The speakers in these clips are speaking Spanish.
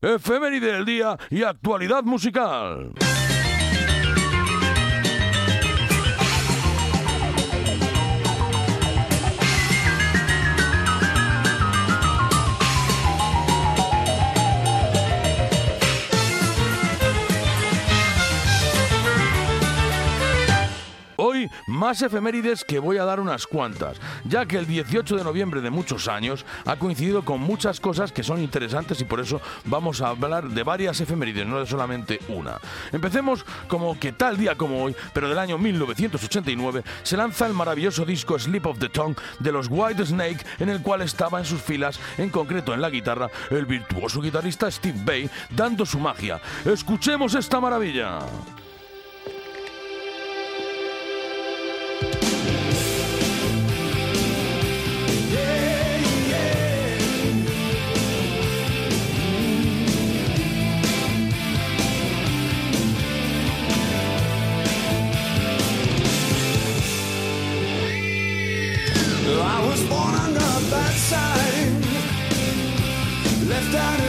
efeméride del día y actualidad musical. Más efemérides que voy a dar unas cuantas, ya que el 18 de noviembre de muchos años ha coincidido con muchas cosas que son interesantes y por eso vamos a hablar de varias efemérides, no de solamente una. Empecemos como que tal día como hoy, pero del año 1989, se lanza el maravilloso disco Sleep of the Tongue de los White Snake, en el cual estaba en sus filas, en concreto en la guitarra, el virtuoso guitarrista Steve Bay, dando su magia. Escuchemos esta maravilla. están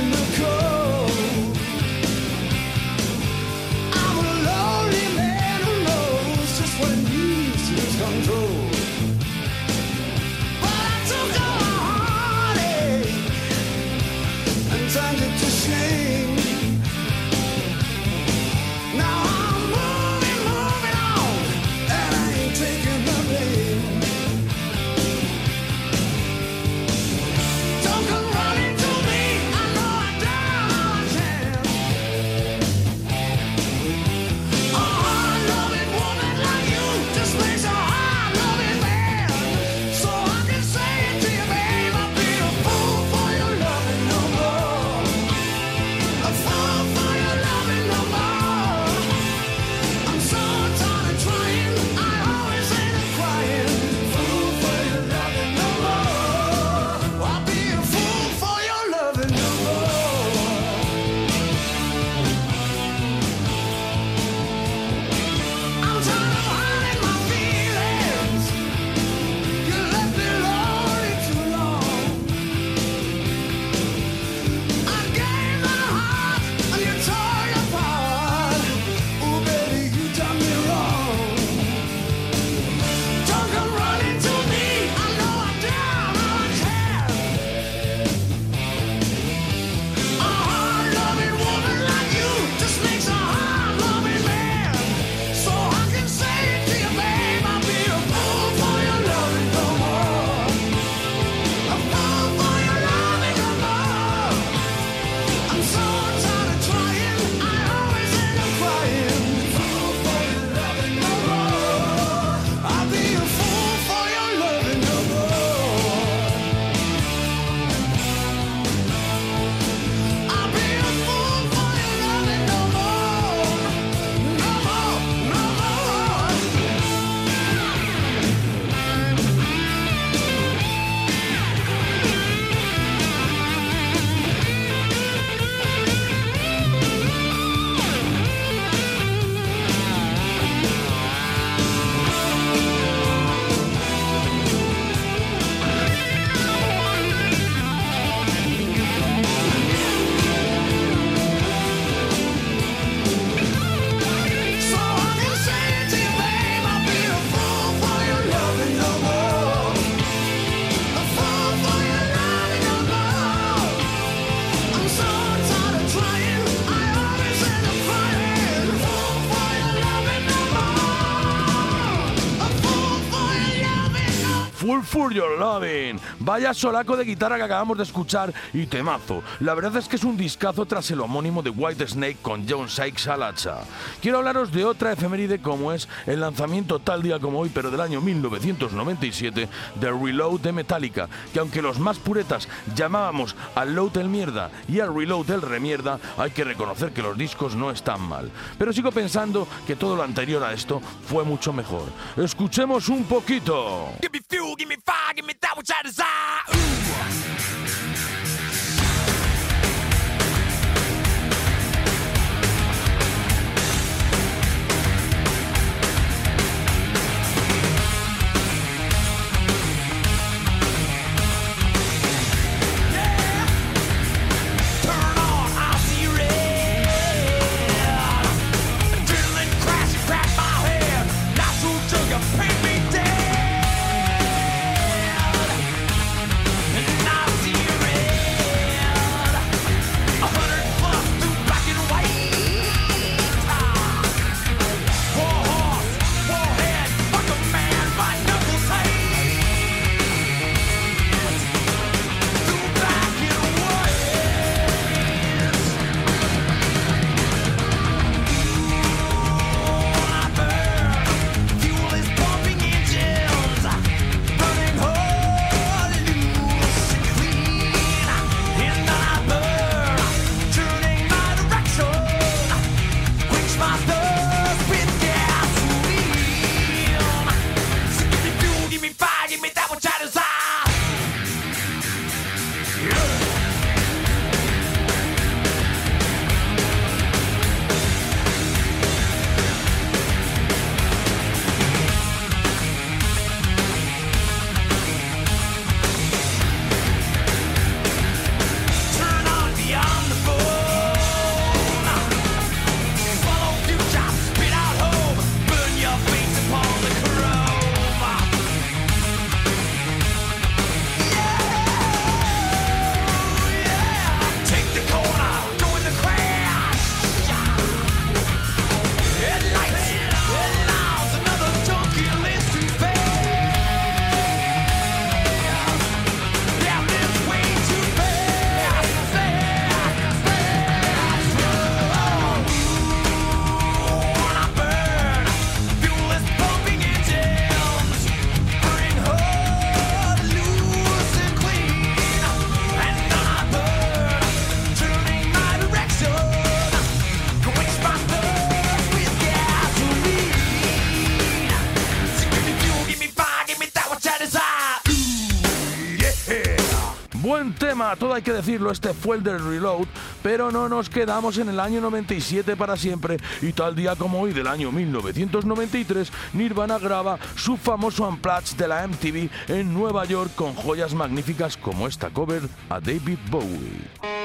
Full for Your Loving. Vaya solaco de guitarra que acabamos de escuchar y temazo. La verdad es que es un discazo tras el homónimo de White Snake con John Sykes al hacha. Quiero hablaros de otra efeméride como es el lanzamiento tal día como hoy, pero del año 1997, de Reload de Metallica, que aunque los más puretas llamábamos al load el mierda y al reload el remierda, hay que reconocer que los discos no están mal. Pero sigo pensando que todo lo anterior a esto fue mucho mejor. Escuchemos un poquito. Give me fire, give me that which I desire. Ooh. Hay que decirlo, este fue el del Reload, pero no nos quedamos en el año 97 para siempre y tal día como hoy del año 1993, Nirvana graba su famoso Unplugged de la MTV en Nueva York con joyas magníficas como esta cover a David Bowie.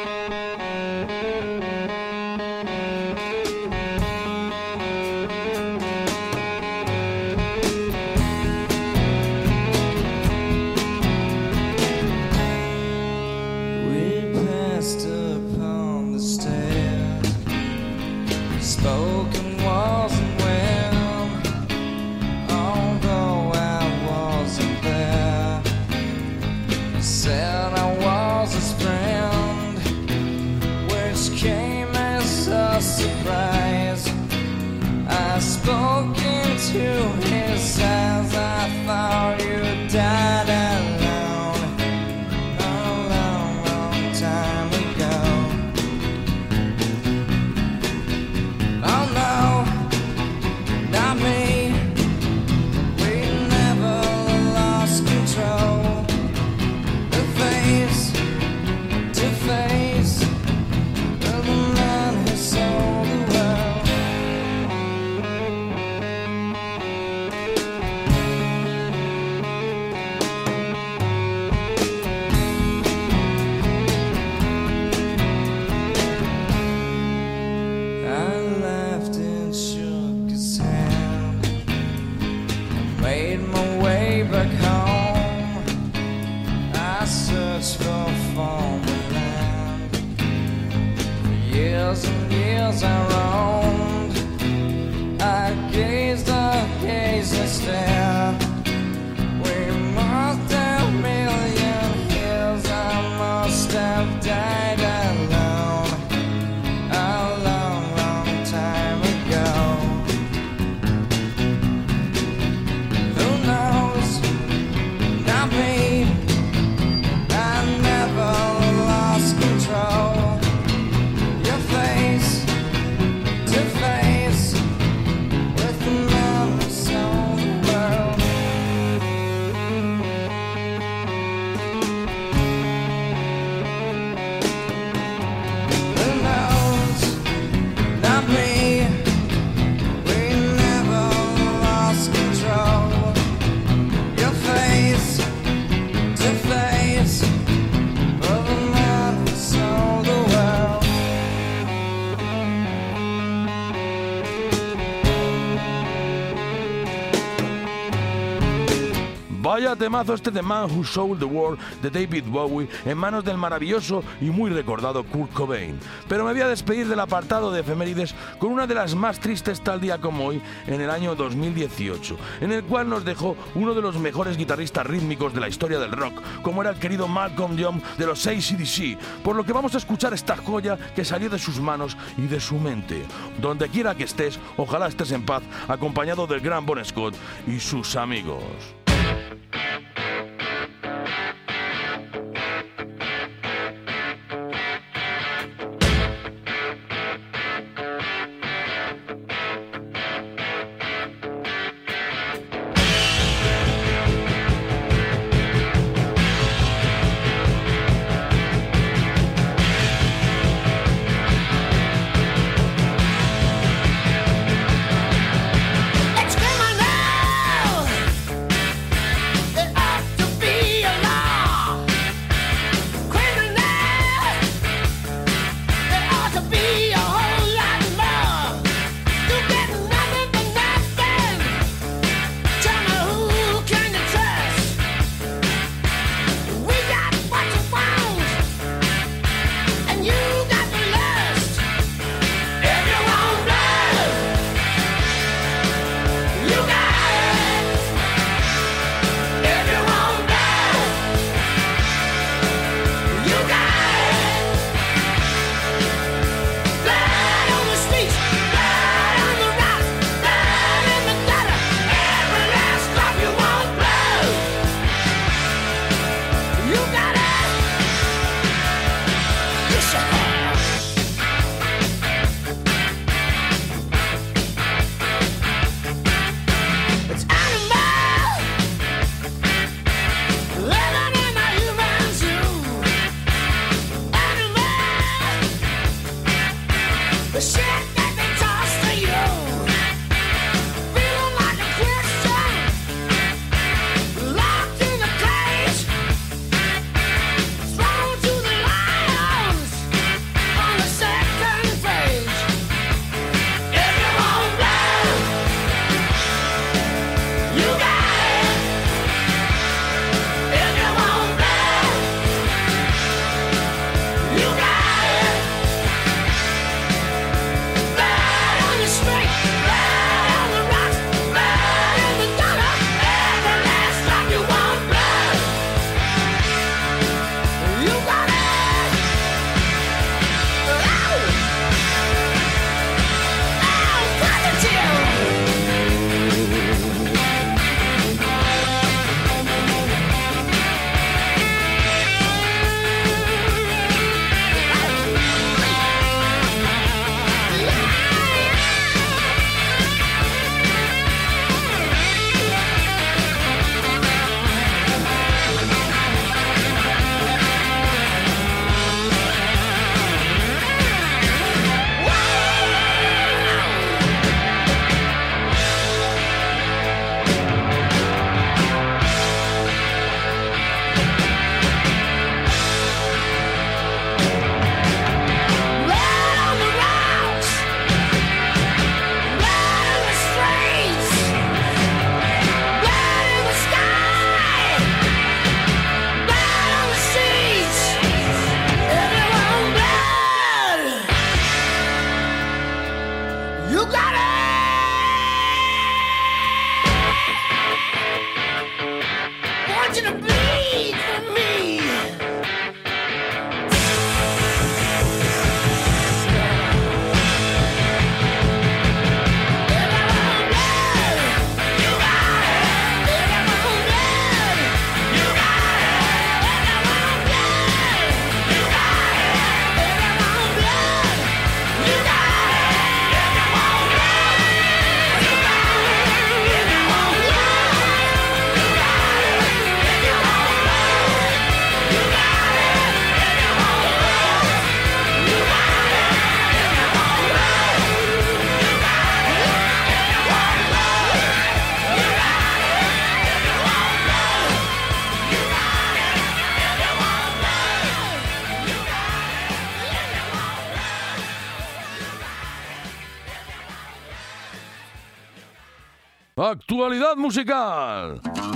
Searched for former land. For years and years I roamed. Temazo este de Man Who Sold the World de David Bowie en manos del maravilloso y muy recordado Kurt Cobain. Pero me voy a despedir del apartado de efemérides con una de las más tristes tal día como hoy en el año 2018, en el cual nos dejó uno de los mejores guitarristas rítmicos de la historia del rock, como era el querido Malcolm Young de los ACDC, por lo que vamos a escuchar esta joya que salió de sus manos y de su mente. Donde quiera que estés, ojalá estés en paz, acompañado del gran Bon Scott y sus amigos. Actualidad musical.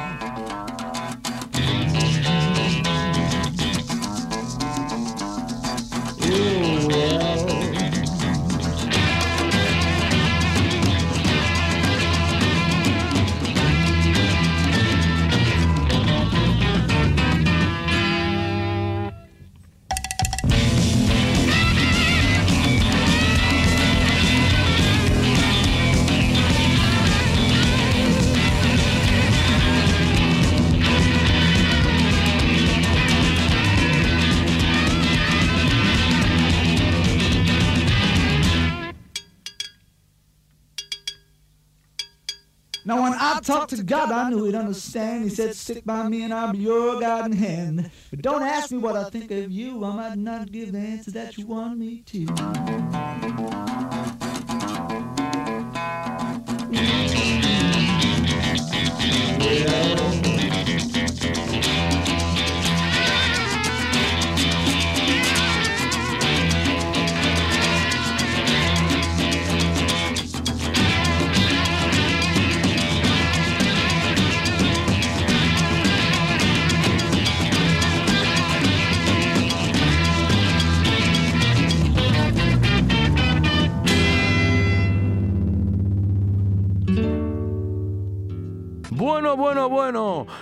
Now I talk to God, I knew He'd understand. He said, "Stick by me, and I'll be your guiding hand." But don't ask me what I think of you. I might not give the answer that you want me to.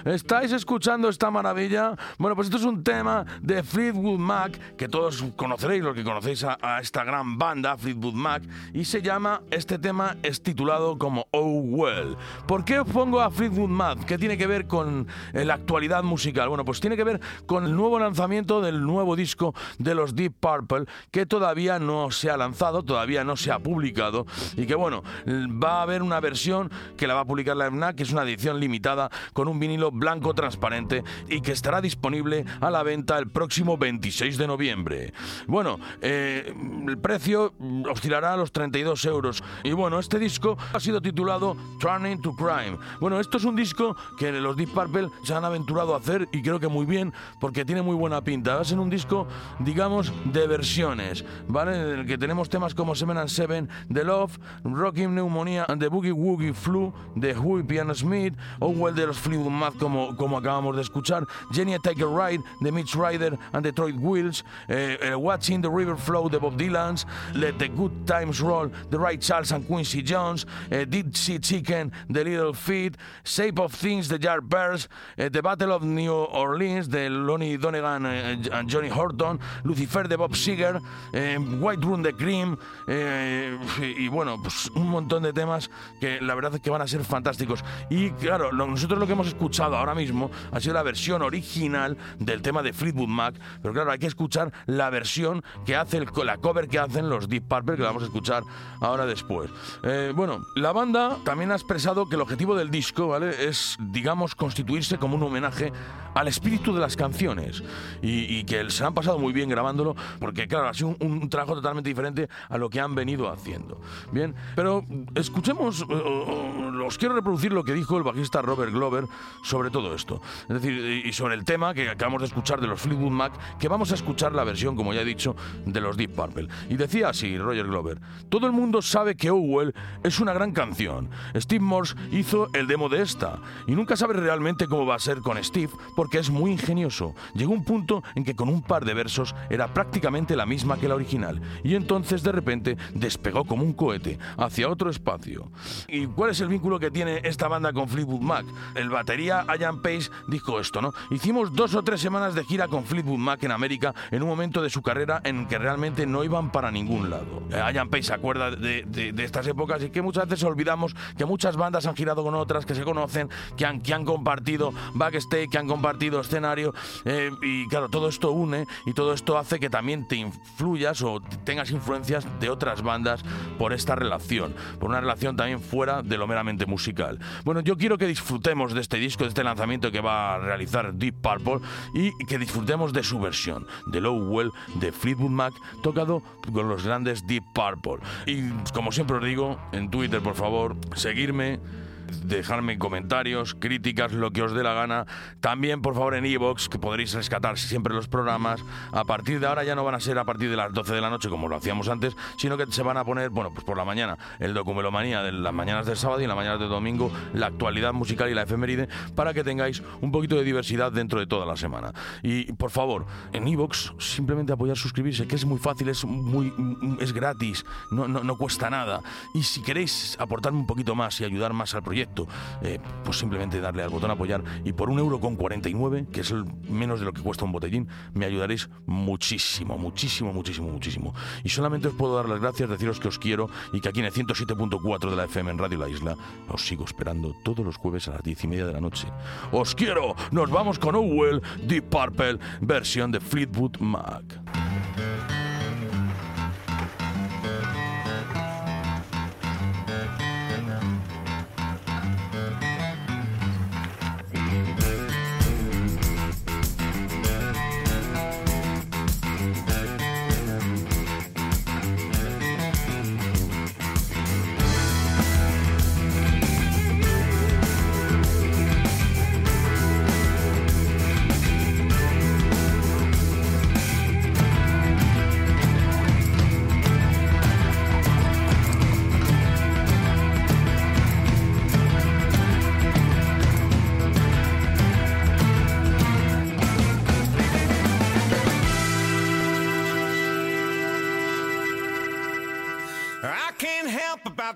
¿Estáis escuchando esta maravilla? Bueno, pues esto es un tema de Fleetwood Mac, que todos conoceréis, los que conocéis a, esta gran banda, Fleetwood Mac, y se llama, este tema es titulado como Oh Well. ¿Por qué os pongo a Fleetwood Mac? ¿Qué tiene que ver con eh, la actualidad musical? Bueno, pues tiene que ver con el nuevo lanzamiento del nuevo disco de los Deep Purple, que todavía no se ha lanzado, todavía no se ha publicado, y que bueno, va a haber una versión que la va a publicar la FNAC, que es una edición limitada con un vinilo blanco transparente y que estará disponible a la venta el próximo 26 de noviembre. Bueno, eh, el precio oscilará a los 32 euros. Y bueno, este disco ha sido titulado Turning to Crime. Bueno, esto es un disco que los Deep Purple se han aventurado a hacer y creo que muy bien porque tiene muy buena pinta. Va a ser un disco, digamos, de versiones, ¿vale? En el que tenemos temas como Seven and Seven, The Love, Rocking Pneumonia and the Boogie Woogie Flu, The Who Piano Smith, Owell de los Fleetwood Mac como, acabamos de escuchar, Jenny Take a Ride de Mitch Ryder and Detroit Wheels, eh, eh, Watching the River Flow de Bob Dylan's, Let the Good Times Roll de Ray Charles and Quincy Jones, eh, Did See Chicken de Little Feet, Shape of Things de Yardbirds, eh, The Battle of New Orleans de Lonnie Donegan and Johnny Horton, Lucifer de Bob Seger, White Room de Cream, y bueno, pues un montón de temas que la verdad es que van a ser fantásticos. Y claro, nosotros lo que hemos escuchado ahora mismo ha sido la versión original del tema de Fleetwood Mac, pero claro, hay que escuchar la versión que hace el, la cover que hacen los Deep Purple, que la vamos a escuchar ahora después. Eh, bueno, la banda también ha expresado que el objetivo del disco, ¿vale? Es, digamos, constituirse como un homenaje al espíritu de las canciones y, que se han pasado muy bien grabándolo, porque claro, ha sido un, un trabajo totalmente diferente a lo que han venido haciendo. Bien, pero escuchemos, eh, os quiero reproducir lo que dijo el bajista Robert Glover sobre todo esto. Es decir, y sobre el tema que acabamos de escuchar de los Fleetwood Mac, que vamos a escuchar la versión, como ya he dicho, de los Deep Purple. Y decía así Roger Glover, todo el mundo sabe que Oh Well es una gran canción. Steve Morse hizo el demo de esta, y nunca sabe realmente cómo va a ser con Steve, porque es muy ingenioso. Llegó un punto en que con un par de versos era prácticamente la misma que la original, y entonces de repente despegó como un cohete hacia otro espacio. ¿Y cuál es el vínculo que tiene esta banda con Fleetwood Mac? El batería Ian Pace dijo esto, ¿no? Hicimos dos o tres semanas de gira con Fleetwood Mac en América en un momento de su carrera en que realmente no iban para ningún lado. Eh, Ian Pace se acuerda de, estas épocas y que muchas veces olvidamos que muchas bandas han girado con otras, que se conocen, que han, que han compartido backstage, que han compartido escenario eh, y claro, todo esto une y todo esto hace que también te influyas o tengas influencias de otras bandas por esta relación, por una relación también fuera de lo meramente musical. Bueno, yo quiero que disfrutemos de este disco, de este lanzamiento que va a realizar Deep Purple y que disfrutemos de su versión, de Low Well de Fleetwood Mac, tocado con los grandes Deep Purple. Y como siempre os digo, en Twitter, por favor, seguirme dejarme comentarios, críticas, lo que os dé la gana. También, por favor, en iVoox, que podréis rescatar siempre los programas. A partir de ahora ya no van a ser a partir de las 12 de la noche, como lo hacíamos antes, sino que se van a poner, bueno, pues por la mañana, el documelomanía de las mañanas del sábado y en las mañanas del domingo, la actualidad musical y la efeméride, para que tengáis un poquito de diversidad dentro de toda la semana. Y, por favor, en iVoox, simplemente apoyar, suscribirse, que es muy fácil, es muy es gratis, no, no, no cuesta nada. Y si queréis aportarme un poquito más y ayudar más al proyecto, eh, pues simplemente darle al botón apoyar y por un euro con 49, que es el menos de lo que cuesta un botellín, me ayudaréis muchísimo, muchísimo, muchísimo, muchísimo. Y solamente os puedo dar las gracias, deciros que os quiero y que aquí en el 107.4 de la FM en Radio La Isla os sigo esperando todos los jueves a las 10 y media de la noche. ¡Os quiero! Nos vamos con Owell, Deep Purple, versión de Fleetwood Mac.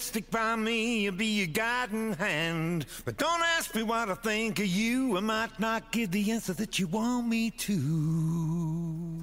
Stick by me, I'll be your guiding hand. But don't ask me what I think of you. I might not give the answer that you want me to.